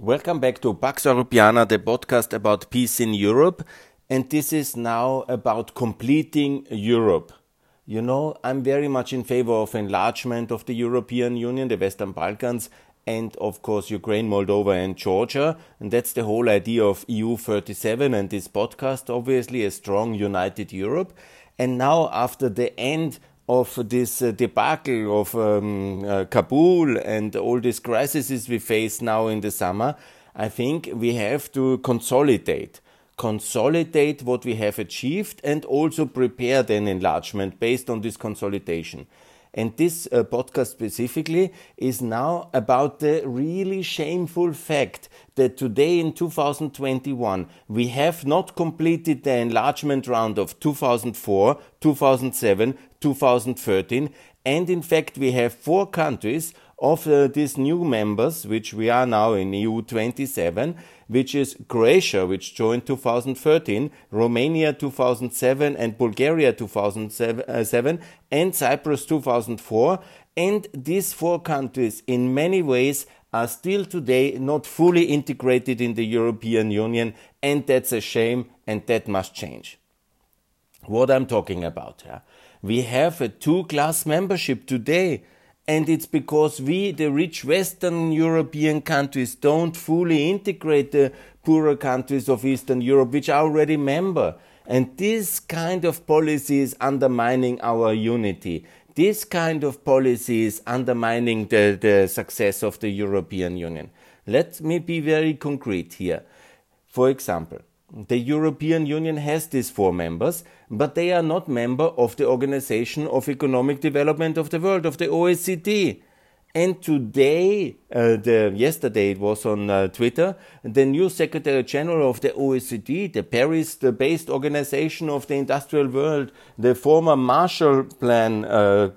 Welcome back to Pax Europiana, the podcast about peace in Europe. And this is now about completing Europe. You know, I'm very much in favor of enlargement of the European Union, the Western Balkans, and of course Ukraine, Moldova, and Georgia. And that's the whole idea of EU 37 and this podcast, obviously, a strong, united Europe. And now, after the end of this uh, debacle of um, uh, Kabul and all these crises we face now in the summer, I think we have to consolidate. Consolidate what we have achieved and also prepare an enlargement based on this consolidation. And this uh, podcast specifically is now about the really shameful fact that today in 2021 we have not completed the enlargement round of 2004, 2007, 2013, and in fact we have four countries of uh, these new members, which we are now in EU 27, which is Croatia, which joined 2013, Romania 2007, and Bulgaria 2007, and Cyprus 2004. And these four countries, in many ways, are still today not fully integrated in the European Union, and that's a shame, and that must change. What I'm talking about here. We have a two class membership today and it's because we, the rich Western European countries, don't fully integrate the poorer countries of Eastern Europe, which are already member. And this kind of policy is undermining our unity. This kind of policy is undermining the, the success of the European Union. Let me be very concrete here. For example, the European Union has these four members, but they are not member of the Organization of Economic Development of the World, of the OECD. And today, uh, the, yesterday it was on uh, Twitter, the new Secretary General of the OECD, the Paris-based organization of the industrial world, the former Marshall Plan uh,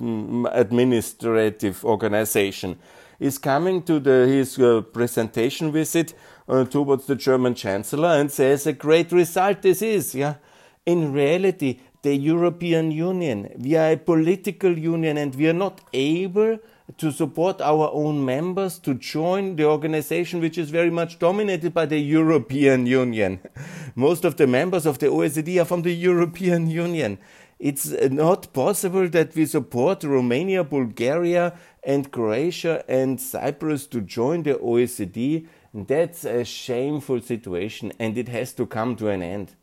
administrative organization, is coming to the, his uh, presentation visit uh, towards the German Chancellor and says a great result this is. Yeah, in reality, the European Union, we are a political union and we are not able to support our own members to join the organization which is very much dominated by the European Union. Most of the members of the OECD are from the European Union. It's not possible that we support Romania, Bulgaria, and Croatia and Cyprus to join the OECD that's a shameful situation and it has to come to an end.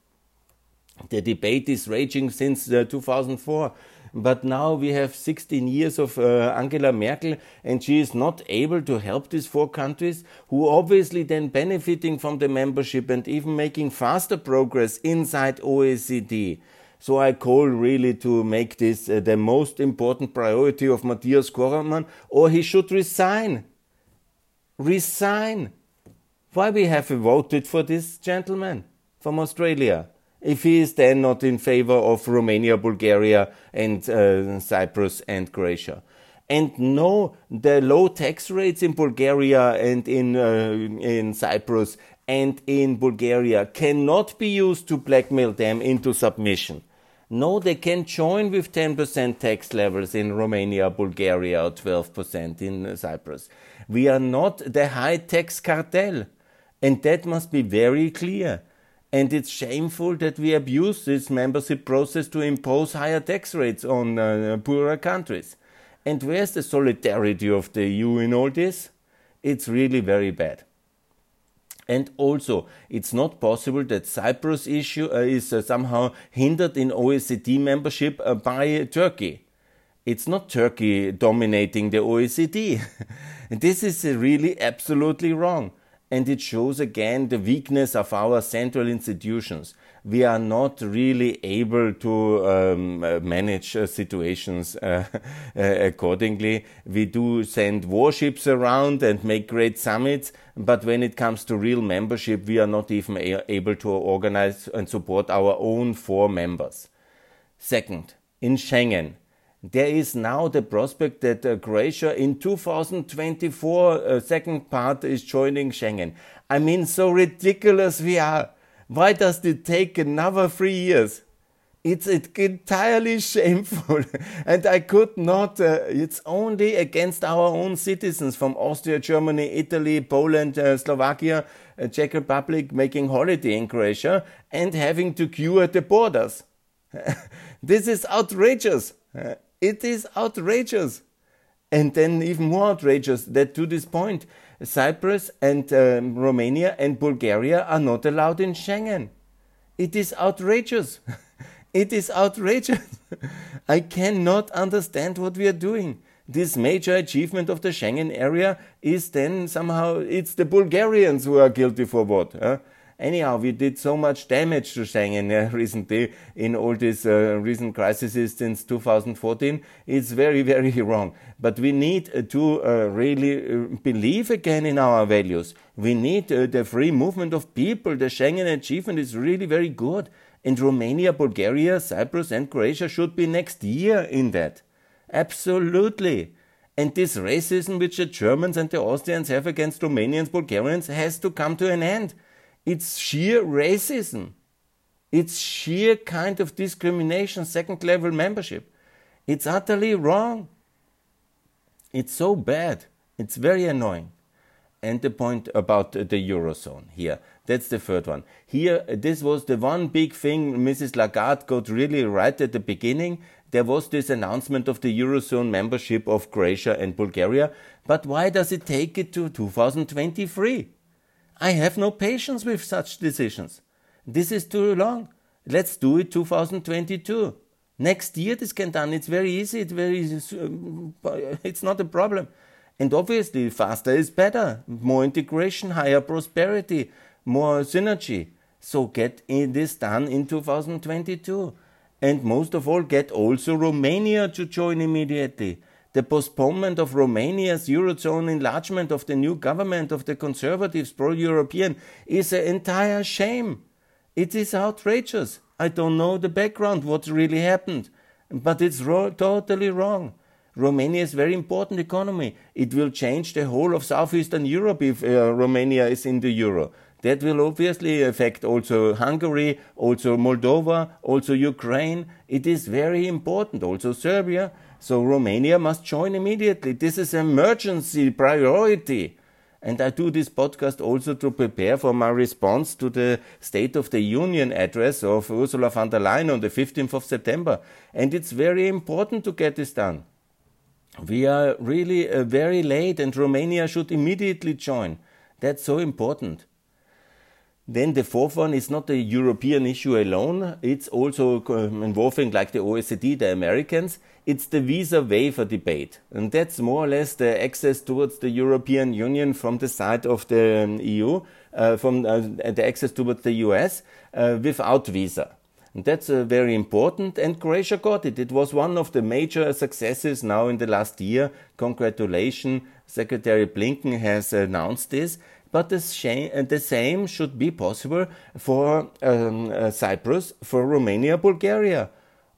The debate is raging since uh, 2004, but now we have 16 years of uh, Angela Merkel and she is not able to help these four countries who obviously then benefiting from the membership and even making faster progress inside OECD. So I call really to make this uh, the most important priority of Mathias Cormann or he should resign. Resign why we have voted for this gentleman from Australia? If he is then not in favor of Romania, Bulgaria, and uh, Cyprus and Croatia. And no, the low tax rates in Bulgaria and in, uh, in Cyprus and in Bulgaria cannot be used to blackmail them into submission. No, they can join with 10% tax levels in Romania, Bulgaria, or 12% in Cyprus. We are not the high tax cartel. And that must be very clear. And it's shameful that we abuse this membership process to impose higher tax rates on uh, poorer countries. And where's the solidarity of the EU in all this? It's really very bad. And also, it's not possible that Cyprus issue uh, is uh, somehow hindered in OECD membership uh, by Turkey. It's not Turkey dominating the OECD. this is uh, really absolutely wrong and it shows again the weakness of our central institutions. We are not really able to um, uh, manage uh, situations uh, accordingly. We do send warships around and make great summits, but when it comes to real membership, we are not even able to organize and support our own four members. Second, in Schengen, there is now the prospect that uh, Croatia in 2024, uh, second part, is joining Schengen. I mean, so ridiculous we are. Why does it take another three years? It's entirely shameful. and I could not, uh, it's only against our own citizens from Austria, Germany, Italy, Poland, uh, Slovakia, uh, Czech Republic making holiday in Croatia and having to queue at the borders. this is outrageous. Uh, it is outrageous. And then even more outrageous that to this point, Cyprus and um, Romania and Bulgaria are not allowed in Schengen. It is outrageous. It is outrageous. I cannot understand what we are doing. This major achievement of the Schengen area is then somehow it's the Bulgarians who are guilty for what? Huh? Anyhow, we did so much damage to Schengen uh, recently in all these uh, recent crises since 2014. It's very, very wrong. But we need uh, to uh, really uh, believe again in our values. We need uh, the free movement of people. The Schengen achievement is really very good. And Romania, Bulgaria, Cyprus, and Croatia should be next year in that. Absolutely. And this racism which the Germans and the Austrians have against Romanians, Bulgarians has to come to an end. It's sheer racism. It's sheer kind of discrimination, second level membership. It's utterly wrong. It's so bad. It's very annoying. And the point about the Eurozone here. That's the third one. Here, uh, this was the one big thing Mrs. Lagarde got really right at the beginning. There was this announcement of the Eurozone membership of Croatia and Bulgaria. But why does it take it to 2023? I have no patience with such decisions. This is too long. Let's do it 2022. Next year this can done. It's very easy. It's very. Um, it's not a problem. And obviously, faster is better. More integration, higher prosperity, more synergy. So get this done in 2022. And most of all, get also Romania to join immediately. The postponement of Romania's Eurozone enlargement of the new government of the conservatives pro European is an entire shame. It is outrageous. I don't know the background, what really happened, but it's ro- totally wrong. Romania is a very important economy. It will change the whole of southeastern Europe if uh, Romania is in the euro. That will obviously affect also Hungary, also Moldova, also Ukraine. It is very important, also Serbia. So Romania must join immediately. This is emergency priority. And I do this podcast also to prepare for my response to the State of the Union address of Ursula von der Leyen on the 15th of September. And it's very important to get this done. We are really uh, very late, and Romania should immediately join. That's so important. Then the fourth one is not a European issue alone. It's also um, involving, like the OECD, the Americans. It's the visa waiver debate. And that's more or less the access towards the European Union from the side of the um, EU, uh, from uh, the access towards the US uh, without visa. And that's uh, very important. And Croatia got it. It was one of the major successes now in the last year. Congratulations. Secretary Blinken has announced this but the, same should be possible for um, uh, Cyprus, for Romania, Bulgaria.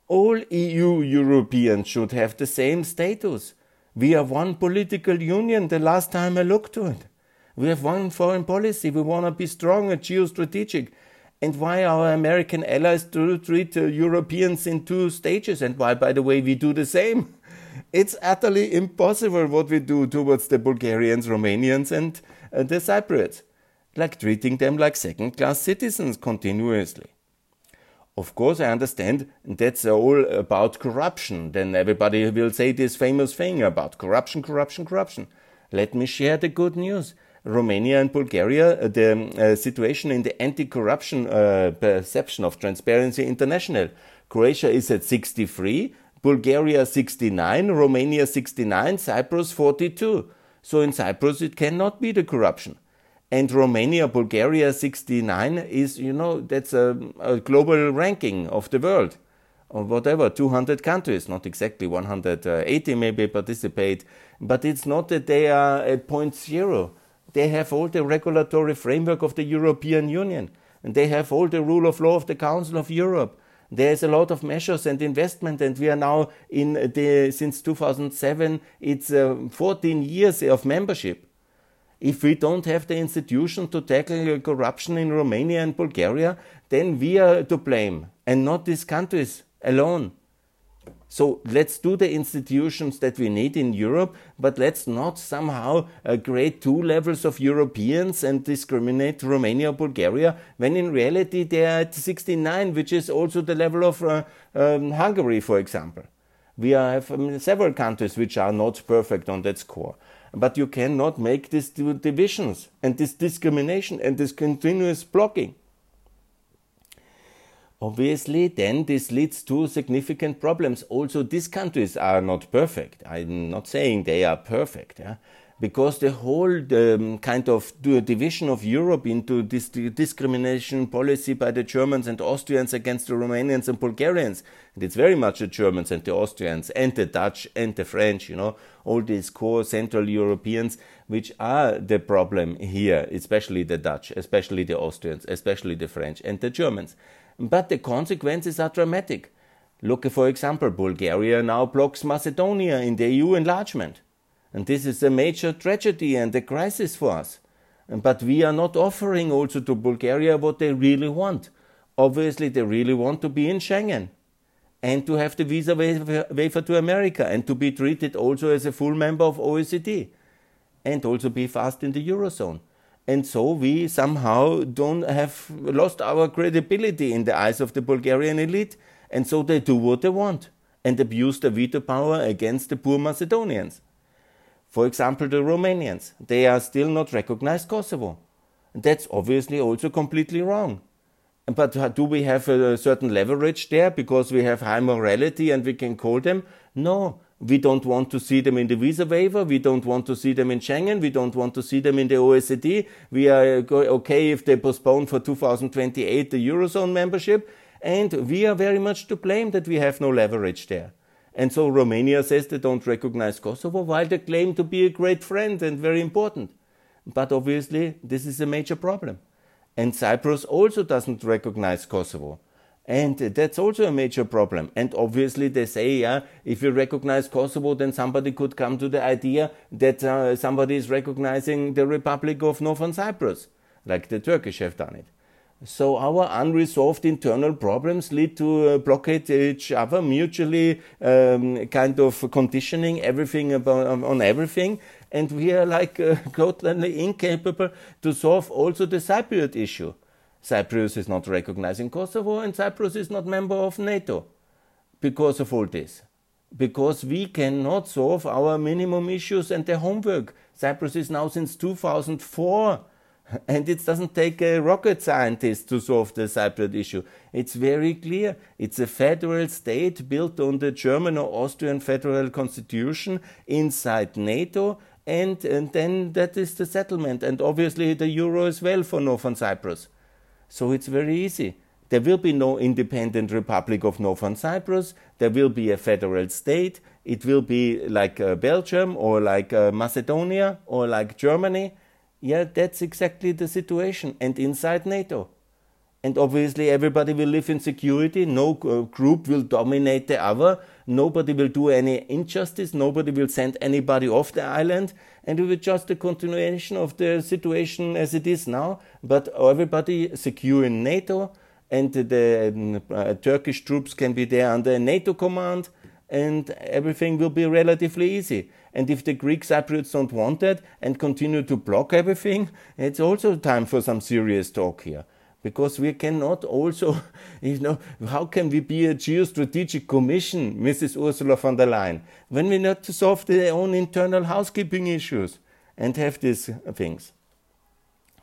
All EU Europeans should have the same status. We are one political union the last time I looked to it. We have one foreign policy. We want to be strong and geostrategic. And why our American allies do treat uh, Europeans in two stages, and why, by the way, we do the same. It's utterly impossible what we do towards the Bulgarians, Romanians, and the Cypriots, like treating them like second class citizens continuously. Of course, I understand that's all about corruption. Then everybody will say this famous thing about corruption, corruption, corruption. Let me share the good news. Romania and Bulgaria, uh, the uh, situation in the anti corruption uh, perception of Transparency International. Croatia is at 63, Bulgaria 69, Romania 69, Cyprus 42. So in Cyprus, it cannot be the corruption. And Romania, Bulgaria 69 is, you know, that's a, a global ranking of the world. Or whatever, 200 countries, not exactly 180 maybe participate, but it's not that they are at point zero. They have all the regulatory framework of the European Union, and they have all the rule of law of the Council of Europe there's a lot of measures and investment, and we are now in the since 2007. It's uh, 14 years of membership. If we don't have the institution to tackle corruption in Romania and Bulgaria, then we are to blame. and not these countries alone. So let's do the institutions that we need in Europe, but let's not somehow uh, create two levels of Europeans and discriminate Romania, Bulgaria, when in reality they are at 69, which is also the level of uh, um, Hungary, for example. We have um, several countries which are not perfect on that score. But you cannot make these divisions and this discrimination and this continuous blocking. Obviously, then this leads to significant problems. Also, these countries are not perfect. I'm not saying they are perfect. Yeah? because the whole um, kind of division of Europe into this discrimination policy by the Germans and Austrians against the Romanians and Bulgarians, and it's very much the Germans and the Austrians and the Dutch and the French, you know, all these core Central Europeans, which are the problem here, especially the Dutch, especially the Austrians, especially the French and the Germans. But the consequences are dramatic. Look, for example, Bulgaria now blocks Macedonia in the EU enlargement. And this is a major tragedy and a crisis for us. But we are not offering also to Bulgaria what they really want. Obviously, they really want to be in Schengen and to have the visa waiver to America and to be treated also as a full member of OECD and also be fast in the Eurozone. And so we somehow don't have lost our credibility in the eyes of the Bulgarian elite. And so they do what they want and abuse the veto power against the poor Macedonians. For example, the Romanians, they are still not recognized Kosovo. That's obviously also completely wrong. But do we have a certain leverage there because we have high morality and we can call them? No, we don't want to see them in the visa waiver. We don't want to see them in Schengen. We don't want to see them in the OECD. We are okay if they postpone for 2028 the Eurozone membership. And we are very much to blame that we have no leverage there. And so Romania says they don't recognize Kosovo while they claim to be a great friend and very important. But obviously, this is a major problem. And Cyprus also doesn't recognize Kosovo. And that's also a major problem. And obviously, they say, yeah, if you recognize Kosovo, then somebody could come to the idea that uh, somebody is recognizing the Republic of Northern Cyprus, like the Turkish have done it. So our unresolved internal problems lead to uh, blockade each other, mutually um, kind of conditioning everything about, um, on everything, and we are like uh, totally incapable to solve also the Cypriot issue. Cyprus is not recognizing Kosovo, and Cyprus is not member of NATO because of all this. Because we cannot solve our minimum issues and the homework. Cyprus is now since 2004 and it doesn't take a rocket scientist to solve the Cypriot issue. It's very clear. It's a federal state built on the German or Austrian federal constitution inside NATO, and, and then that is the settlement. And obviously, the euro as well for Northern Cyprus. So it's very easy. There will be no independent Republic of Northern Cyprus. There will be a federal state. It will be like uh, Belgium or like uh, Macedonia or like Germany yeah, that's exactly the situation. And inside NATO. And obviously, everybody will live in security. No uh, group will dominate the other. Nobody will do any injustice. Nobody will send anybody off the island. And it will just a continuation of the situation as it is now. But everybody secure in NATO. And the um, uh, Turkish troops can be there under NATO command. And everything will be relatively easy. And if the Greek Cypriots don't want that and continue to block everything, it's also time for some serious talk here. Because we cannot also, you know, how can we be a geostrategic commission, Mrs. Ursula von der Leyen, when we not to solve their own internal housekeeping issues and have these things?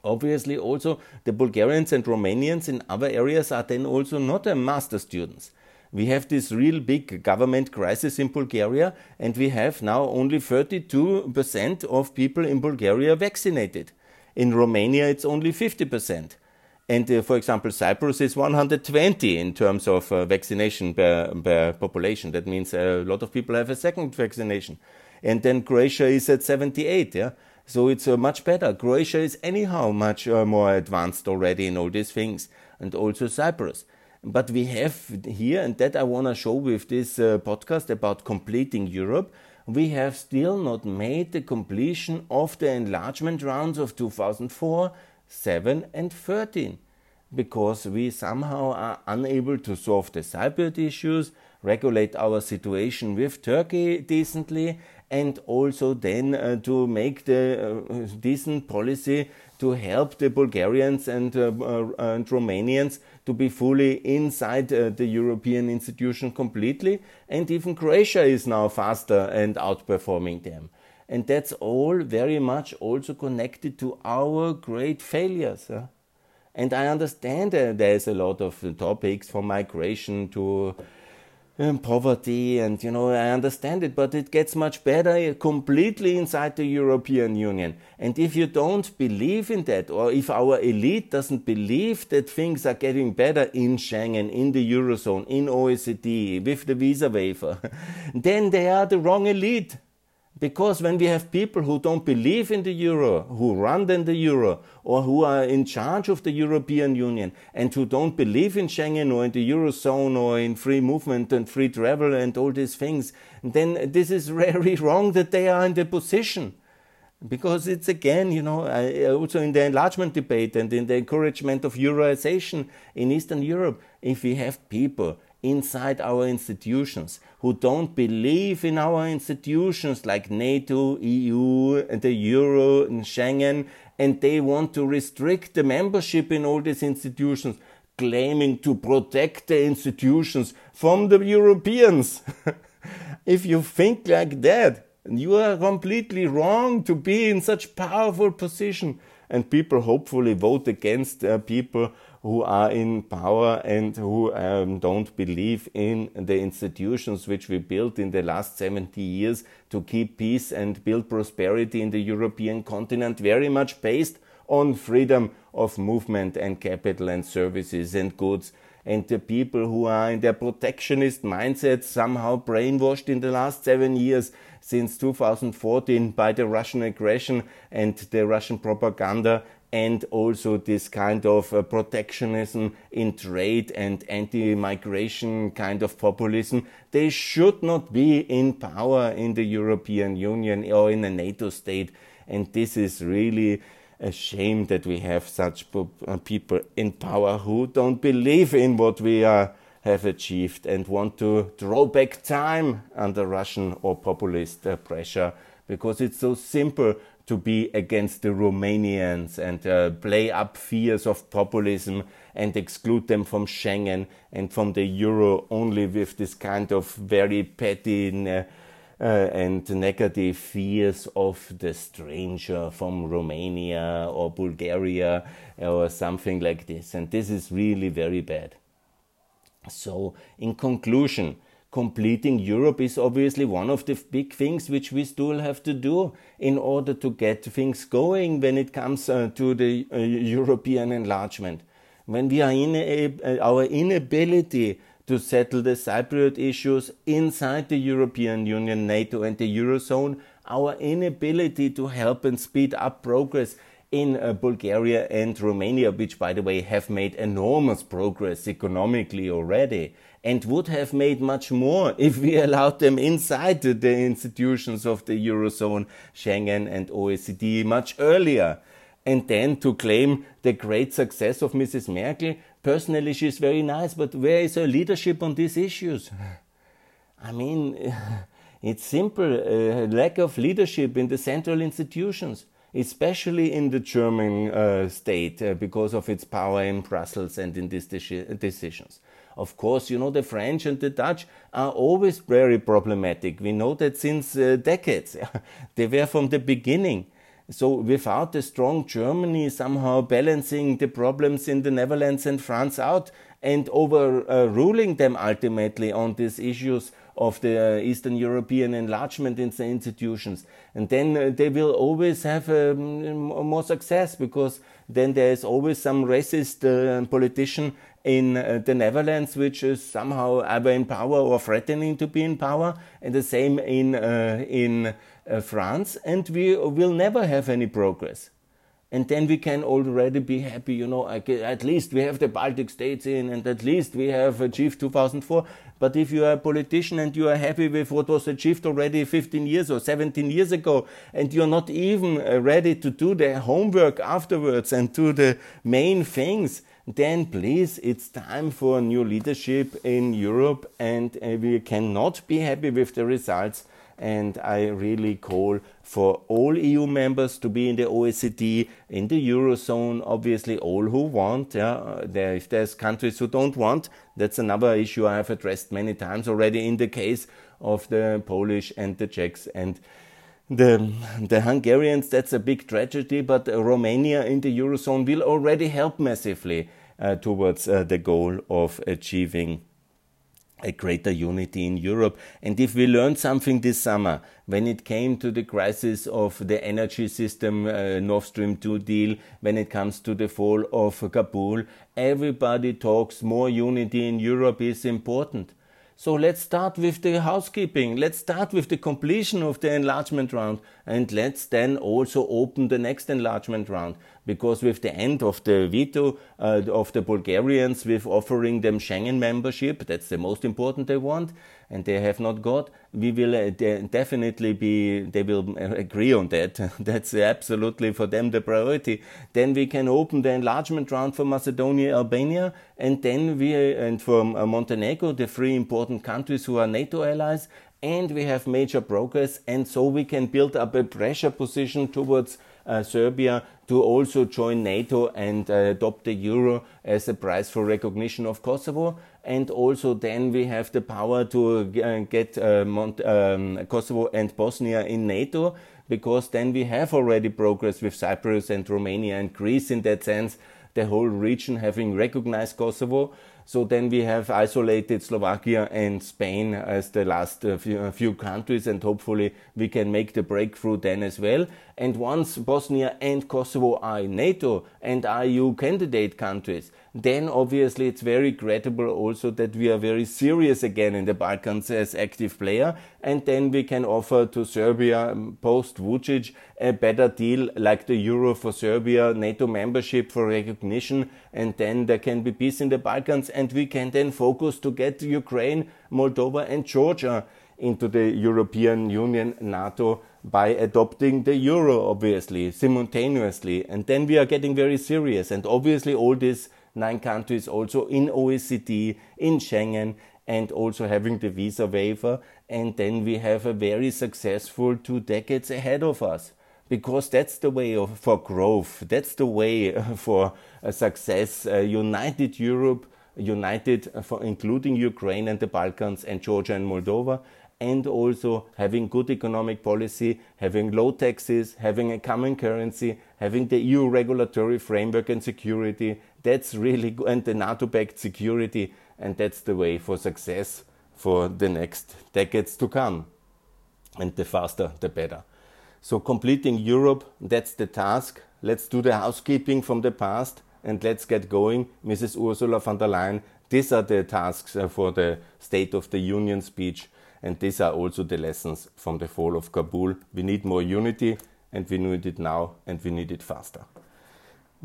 Obviously, also the Bulgarians and Romanians in other areas are then also not a master students we have this real big government crisis in Bulgaria, and we have now only 32% of people in Bulgaria vaccinated. In Romania, it's only 50%. And uh, for example, Cyprus is 120 in terms of uh, vaccination per, per, population. That means a lot of people have a second vaccination. And then Croatia is at 78. Yeah. So it's uh, much better. Croatia is anyhow much uh, more advanced already in all these things, and also Cyprus. But we have here, and that I want to show with this uh, podcast about completing Europe, we have still not made the completion of the enlargement rounds of 2004, 7, and 13. because we somehow are unable to solve the Cypriot issues, regulate our situation with Turkey decently, and also then uh, to make the uh, decent policy to help the Bulgarians and, uh, uh and Romanians to be fully inside uh, the European institution completely. And even Croatia is now faster and outperforming them. And that's all very much also connected to our great failures. And I understand uh, there's a lot of topics from migration to um, poverty, and you know, I understand it, but it gets much better completely inside the European Union. And if you don't believe in that, or if our elite doesn't believe that things are getting better in Schengen, in the Eurozone, in OECD, with the visa waiver, then they are the wrong elite. Because when we have people who don't believe in the euro, who run the euro, or who are in charge of the European Union, and who don't believe in Schengen or in the eurozone or in free movement and free travel and all these things, then this is very wrong that they are in the position. Because it's again, you know, also in the enlargement debate and in the encouragement of Euroization in Eastern Europe, if we have people inside our institutions who don't believe in our institutions like NATO, EU, and the Euro, and Schengen, and they want to restrict the membership in all these institutions, claiming to protect the institutions from the Europeans. if you think like that, you are completely wrong to be in such powerful position. And people hopefully vote against uh, people who are in power and who um, don't believe in the institutions which we built in the last 70 years to keep peace and build prosperity in the European continent, very much based on freedom of movement and capital and services and goods. And the people who are in their protectionist mindset somehow brainwashed in the last seven years since 2014 by the Russian aggression and the Russian propaganda and also this kind of uh, protectionism in trade and anti-migration kind of populism. They should not be in power in the European Union or in a NATO state. And this is really a shame that we have such uh, people in power who don't believe in what we are, have achieved and want to draw back time under Russian or populist uh, pressure because it's so simple to be against the Romanians and uh, play up fears of populism and exclude them from Schengen and from the euro only with this kind of very petty uh, uh, and negative fears of the stranger from Romania or Bulgaria or something like this. And this is really very bad. So, in conclusion, completing Europe is obviously one of the big things which we still have to do in order to get things going when it comes uh, to the uh, European enlargement. When we are in a, uh, our inability to settle the Cypriot issues inside the European Union, NATO, and the Eurozone, our inability to help and speed up progress in uh, Bulgaria and Romania, which, by the way, have made enormous progress economically already and would have made much more if we allowed them inside the institutions of the Eurozone, Schengen, and OECD much earlier. And then to claim the great success of Mrs. Merkel, personally, she's very nice, but where is her leadership on these issues? I mean, it's simple uh, lack of leadership in the central institutions especially in the German uh, state uh, because of its power in Brussels and in these decisions. Of course, you know, the French and the Dutch are always very problematic. We know that since uh, decades. they were from the beginning. So, without a strong Germany somehow balancing the problems in the Netherlands and France out and overruling them ultimately on these issues of the uh, Eastern European enlargement in the institutions. And then uh, they will always have um, more success because then there is always some racist uh, politician in uh, the Netherlands, which is somehow either in power or threatening to be in power, and the same in uh, in uh, France, and we will never have any progress. And then we can already be happy, you know, at least we have the Baltic states in, and at least we have achieved 2004. But if you are a politician and you are happy with what was achieved already 15 years or 17 years ago, and you're not even ready to do the homework afterwards and do the main things, then please, it's time for new leadership in Europe, and uh, we cannot be happy with the results. And I really call for all EU members to be in the OECD, in the Eurozone, obviously, all who want. Yeah, there, if there's countries who don't want, that's another issue I have addressed many times already in the case of the Polish and the Czechs and the, the Hungarians, that's a big tragedy, but Romania in the Eurozone will already help massively towards uh, the goal of achieving a greater unity in Europe. And if we learned something this summer, when it came to the crisis of the energy system, uh, Nord Stream 2 deal, when it comes to the fall of Kabul, everybody talks more unity in Europe is important. So let's start with the housekeeping. Let's start with the completion of the enlargement round and let's then also open the next enlargement round. Because with the end of the veto uh, of the Bulgarians, with offering them Schengen membership, that's the most important they want, and they have not got, we will uh, definitely be, they will uh, agree on that. that's absolutely for them the priority. Then we can open the enlargement round for Macedonia, Albania, and then we, uh, and for uh, Montenegro, the three important countries who are NATO allies, and we have major progress, and so we can build up a pressure position towards uh, Serbia to also join NATO and uh, adopt the euro as a price for recognition of Kosovo. And also, then we have the power to uh, get uh, Mont- um, Kosovo and Bosnia in NATO because then we have already progress with Cyprus and Romania and Greece in that sense, the whole region having recognized Kosovo. So then we have isolated Slovakia and Spain as the last uh, few, uh, few, countries, and hopefully we can make the breakthrough then as well. And once Bosnia and Kosovo are NATO and EU candidate countries, then obviously it's very credible also that we are very serious again in the Balkans as active player, and then we can offer to Serbia um, post Vucic a better deal like the euro for Serbia, NATO membership for recognition, and then there can be peace in the Balkans, and we can then focus to get Ukraine, Moldova, and Georgia into the European Union, NATO, by adopting the euro, obviously, simultaneously. And then we are getting very serious. And obviously, all these nine countries also in OECD, in Schengen, and also having the visa waiver. And then we have a very successful two decades ahead of us. Because that's the way of, for growth, that's the way uh, for uh, success. Uh, united Europe, united uh, for including Ukraine and the Balkans and Georgia and Moldova, and also having good economic policy, having low taxes, having a common currency, having the EU regulatory framework and security. That's really good, and the NATO backed security, and that's the way for success for the next decades to come. And the faster, the better. So, completing Europe, that's the task. Let's do the housekeeping from the past and let's get going. Mrs. Ursula von der Leyen, these are the tasks uh, for the State of the Union speech and these are also the lessons from the fall of Kabul. We need more unity, and we need it now, and we need it faster.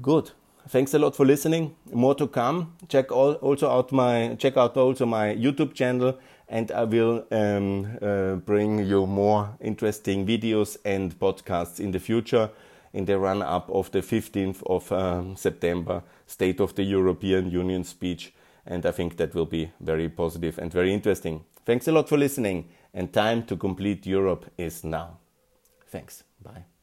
Good. Thanks a lot for listening. More to come. Check all, also out my check out also my YouTube channel, and I will um, uh, bring you more interesting videos and podcasts in the future in the run up of the 15th of um, September State of the European Union speech. And I think that will be very positive and very interesting. Thanks a lot for listening, and time to complete Europe is now. Thanks. Bye.